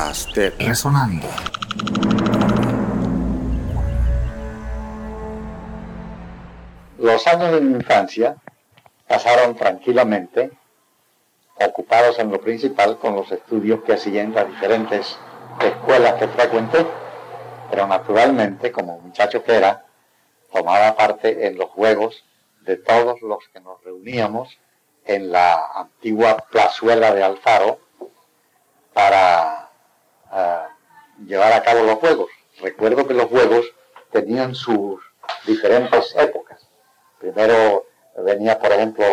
podcast de Resonando. Los años de mi infancia pasaron tranquilamente, ocupados en lo principal con los estudios que hacía en las diferentes escuelas que frecuenté, pero naturalmente, como muchacho que era, tomaba parte en los juegos de todos los que nos reuníamos en la antigua plazuela de Alfaro para eh, llevar a cabo los juegos. Recuerdo que los juegos tenían sus diferentes épocas. Primero venía, por ejemplo,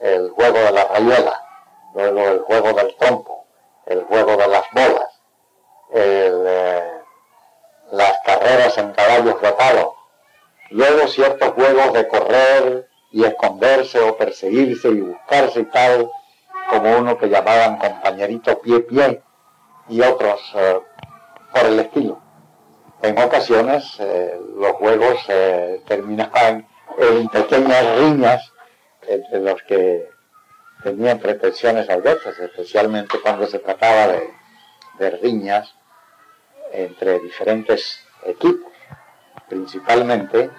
el juego de la rayuela, luego el juego del trompo, el juego de las bolas, eh, las carreras en caballos rotados, luego ciertos juegos de correr y esconderse o perseguirse y buscarse y tal, como uno que llamaban compañerito pie-pie y otros eh, por el estilo. En ocasiones eh, los juegos eh, terminaban en pequeñas riñas entre los que tenían pretensiones adversas, especialmente cuando se trataba de, de riñas entre diferentes equipos, principalmente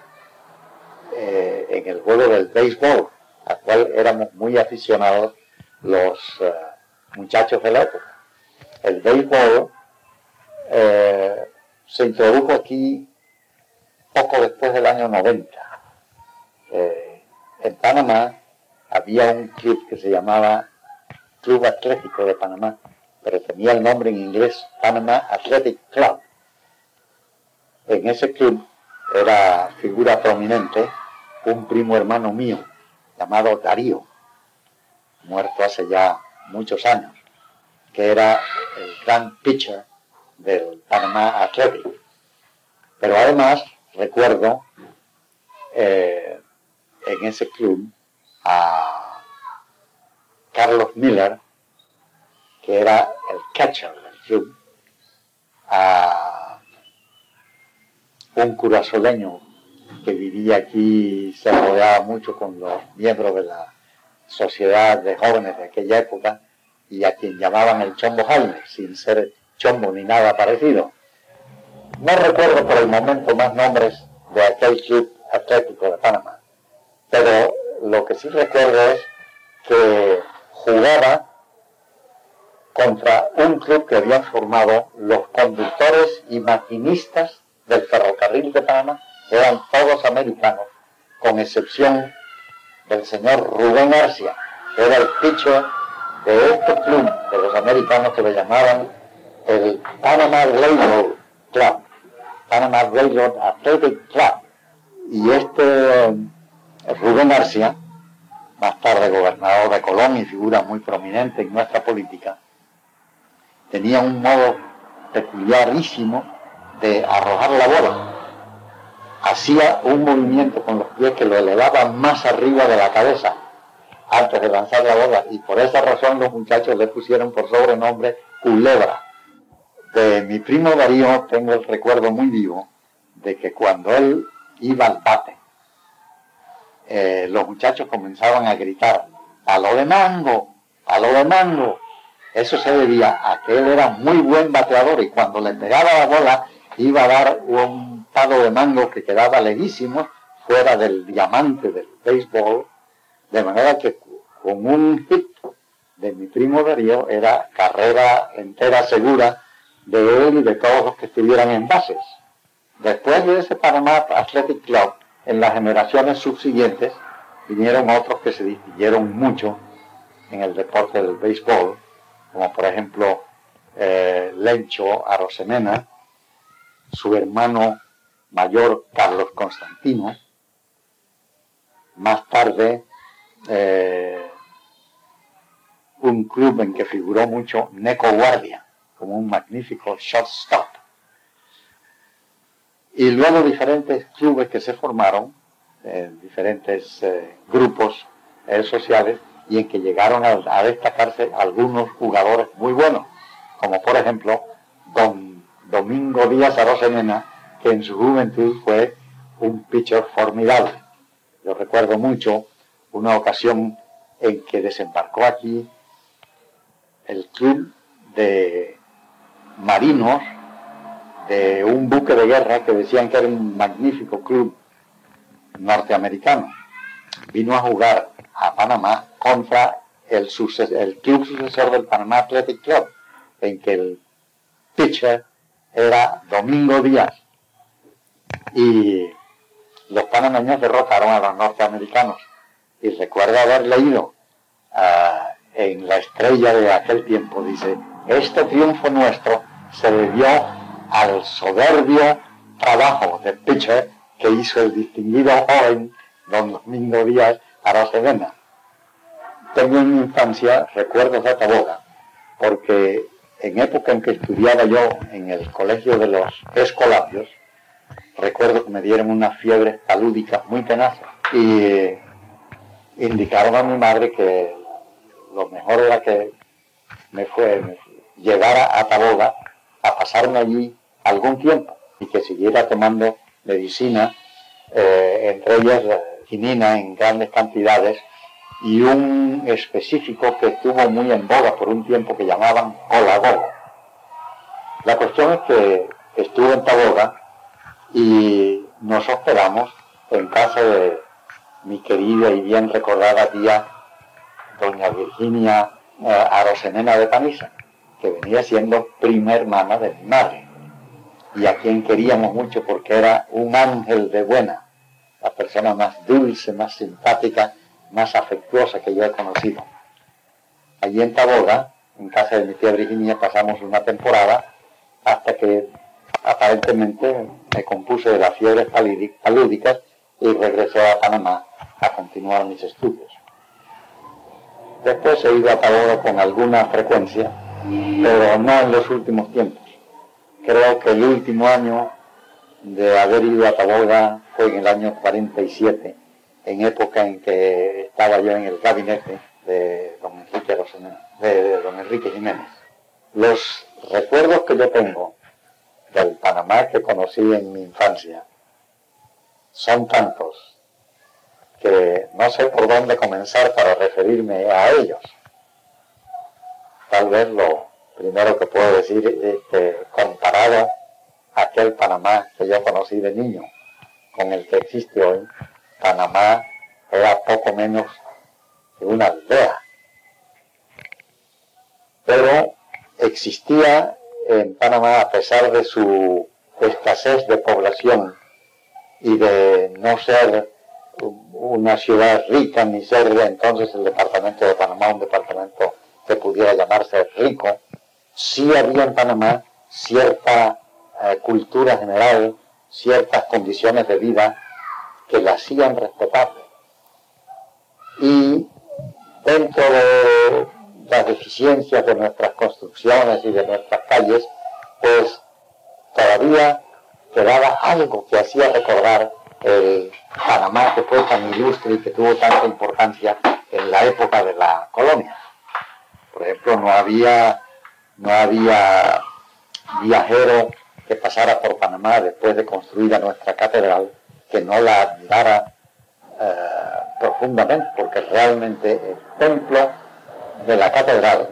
en el juego del béisbol, al cual éramos muy aficionados los muchachos de la época el béisbol eh, se introdujo aquí poco después del año 90. Eh, en Panamá había un club que se llamaba Club Atlético de Panamá, pero tenía el nombre en inglés Panama Athletic Club. En ese club era figura prominente un primo hermano mío llamado Darío, muerto hace ya muchos años que era el gran pitcher del Panamá Athletic. Pero además recuerdo eh, en ese club a Carlos Miller, que era el catcher del club, a un curazoleño que vivía aquí, se rodeaba mucho con los miembros de la sociedad de jóvenes de aquella época, y a quien llamaban el Chombo Jaime, sin ser chombo ni nada parecido. No recuerdo por el momento más nombres de aquel club atlético de Panamá, pero lo que sí recuerdo es que jugaba contra un club que habían formado los conductores y maquinistas del ferrocarril de Panamá, eran todos americanos, con excepción del señor Rubén García, que era el pitcher de este club de los americanos que le llamaban el Panama Railroad Club, Panama Railroad Athletic Club. Y este eh, Rubén García, más tarde gobernador de Colombia y figura muy prominente en nuestra política, tenía un modo peculiarísimo de arrojar la bola. Hacía un movimiento con los pies que lo elevaba más arriba de la cabeza antes de lanzar la bola y por esa razón los muchachos le pusieron por sobrenombre Culebra. De mi primo Darío tengo el recuerdo muy vivo de que cuando él iba al bate, eh, los muchachos comenzaban a gritar, a lo de mango, a lo de mango. Eso se debía a que él era muy buen bateador y cuando le pegaba la bola iba a dar un palo de mango que quedaba lejísimo fuera del diamante del béisbol de manera que con un hit de mi primo Darío era carrera entera segura de él y de todos los que estuvieran en bases. Después de ese Panamá Athletic Club, en las generaciones subsiguientes, vinieron otros que se distinguieron mucho en el deporte del béisbol, como por ejemplo eh, Lencho Arosemena, su hermano mayor Carlos Constantino, más tarde eh, un club en que figuró mucho Neco Guardia, como un magnífico shortstop. Y luego diferentes clubes que se formaron, eh, diferentes eh, grupos sociales, y en que llegaron a, destacarse algunos jugadores muy buenos, como por ejemplo don Domingo Díaz Arosemena, que en su juventud fue un pitcher formidable. Yo recuerdo mucho una ocasión en que desembarcó aquí el club de marinos de un buque de guerra que decían que era un magnífico club norteamericano. Vino a jugar a Panamá contra el, el club sucesor del Panamá Athletic Club, en que el pitcher era Domingo Díaz. Y los panameños derrotaron a los norteamericanos. Y recuerdo haber leído ah, en la estrella de aquel tiempo, dice, este triunfo nuestro se debió al soberbio trabajo de pitcher que hizo el distinguido joven don Domingo Díaz Aracena. Tengo en mi infancia recuerdos de Taboga, porque en época en que estudiaba yo en el colegio de los escolapios, recuerdo que me dieron unas fiebres palúdicas muy tenaces y indicaron a mi madre que lo mejor era que me fue llevara a Taboga a pasarme allí algún tiempo y que siguiera tomando medicina, eh, entre ellas quinina en grandes cantidades y un específico que estuvo muy en boga por un tiempo que llamaban Olagogo. La cuestión es que estuve en Taboga y nos hospedamos en casa de mi querida y bien recordada tía doña Virginia eh, Arosenena de Panisa, que venía siendo prima hermana de mi madre, y a quien queríamos mucho porque era un ángel de buena, la persona más dulce, más simpática, más afectuosa que yo he conocido. Allí en Taboga, en casa de mi tía Virginia, pasamos una temporada hasta que aparentemente me compuse de las fiebres palúdicas y regresé a Panamá a continuar mis estudios. Después he ido a Taboga con alguna frecuencia, pero no en los últimos tiempos. Creo que el último año de haber ido a Taboga fue en el año 47, en época en que estaba yo en el gabinete de don Enrique Jiménez. Los recuerdos que yo tengo del Panamá que conocí en mi infancia son tantos que no sé por dónde comenzar para referirme a ellos. Tal vez lo primero que puedo decir es que comparado a aquel Panamá que yo conocí de niño con el que existe hoy, Panamá era poco menos que una aldea. Pero existía en Panamá, a pesar de su escasez de población y de no ser una ciudad rica ni ser entonces el departamento de Panamá un departamento que pudiera llamarse rico, sí había en Panamá cierta eh, cultura general, ciertas condiciones de vida que la hacían respetable. Y dentro de las deficiencias de nuestras construcciones y de nuestras calles, pues todavía quedaba algo que hacía recordar el Panamá que fue tan ilustre y que tuvo tanta importancia en la época de la colonia. Por ejemplo, no había, no había viajero que pasara por Panamá después de construida nuestra catedral que no la admirara eh, profundamente, porque realmente el templo de la catedral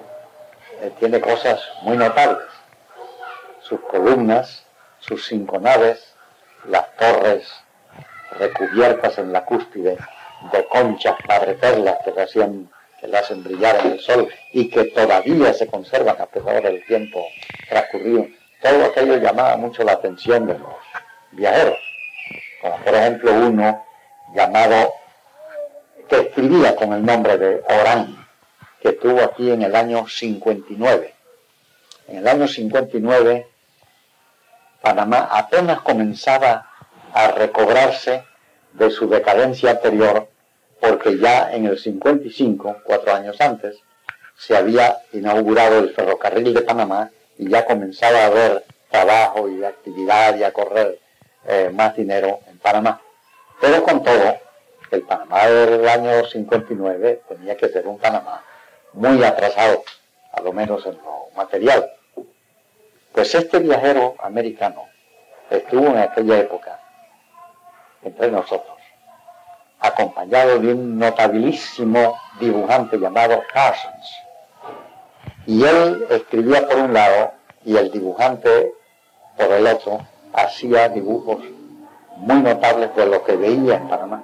eh, tiene cosas muy notables. Sus columnas, sus cinco naves, las torres recubiertas en la cúspide de conchas madreperlas que hacían que le hacen brillar en el sol y que todavía se conservan a pesar del tiempo transcurrido. Todo aquello llamaba mucho la atención de los viajeros, por ejemplo uno llamado, que escribía con el nombre de Orán, que estuvo aquí en el año 59. En el año 59, Panamá apenas comenzaba a recobrarse de su decadencia anterior, porque ya en el 55, cuatro años antes, se había inaugurado el ferrocarril de Panamá y ya comenzaba a haber trabajo y actividad y a correr eh, más dinero en Panamá. Pero con todo, el Panamá del año 59 tenía que ser un Panamá muy atrasado, a lo menos en lo material. Pues este viajero americano estuvo en aquella época entre nosotros, acompañado de un notabilísimo dibujante llamado Parsons. Y él escribía por un lado y el dibujante, por el otro, hacía dibujos muy notables de lo que veía en Panamá.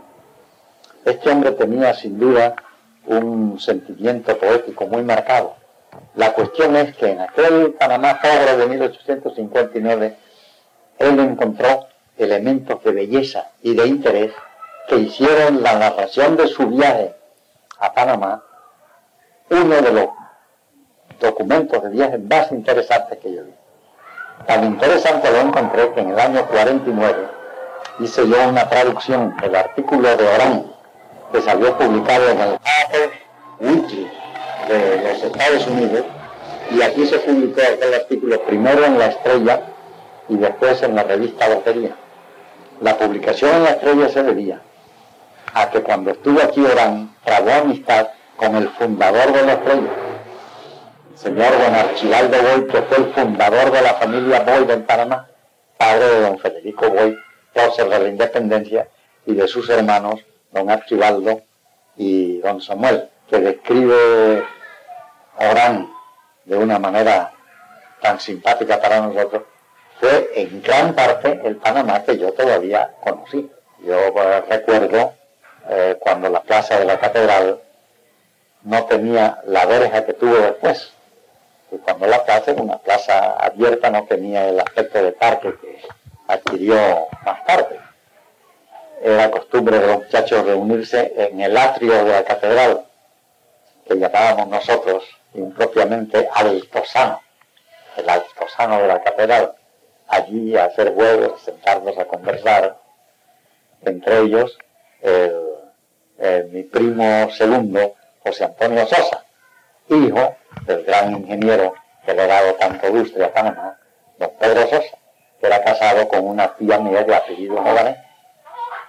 Este hombre tenía sin duda un sentimiento poético muy marcado. La cuestión es que en aquel Panamá pobre de 1859, él encontró elementos de belleza y de interés que hicieron la narración de su viaje a Panamá uno de los documentos de viaje más interesantes que yo vi. Tan interesante lo encontré que en el año 49 hice yo una traducción del artículo de Orán que salió publicado en el Apple Weekly de los Estados Unidos y aquí se publicó aquel artículo primero en La Estrella y después en la revista Batería. La publicación en La Estrella se debía a que cuando estuvo aquí Orán trabó amistad con el fundador de La Estrella, el señor don Archibaldo Boy, que fue el fundador de la familia Boy en Panamá, padre de don Federico Boy, prócer de la independencia, y de sus hermanos, don Archibaldo y don Samuel, que describe Orán de una manera tan simpática para nosotros, fue en gran parte el Panamá que yo todavía conocí. Yo eh, recuerdo eh, cuando la plaza de la catedral no tenía la verja que tuvo después. Y cuando la plaza era una plaza abierta no tenía el aspecto de parque que adquirió más tarde. Era costumbre de los muchachos reunirse en el atrio de la catedral, que llamábamos nosotros impropiamente altosano, el altosano de la catedral, allí a hacer juegos, sentarnos a conversar, entre ellos mi primo segundo, José Antonio Sosa, hijo del gran ingeniero que le ha dado tanto lustre a Panamá, don Pedro Sosa, que era casado con una tía mía de apellido Jóvenes,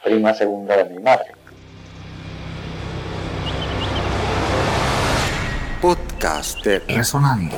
prima segunda de mi madre. Podcast de Resonando.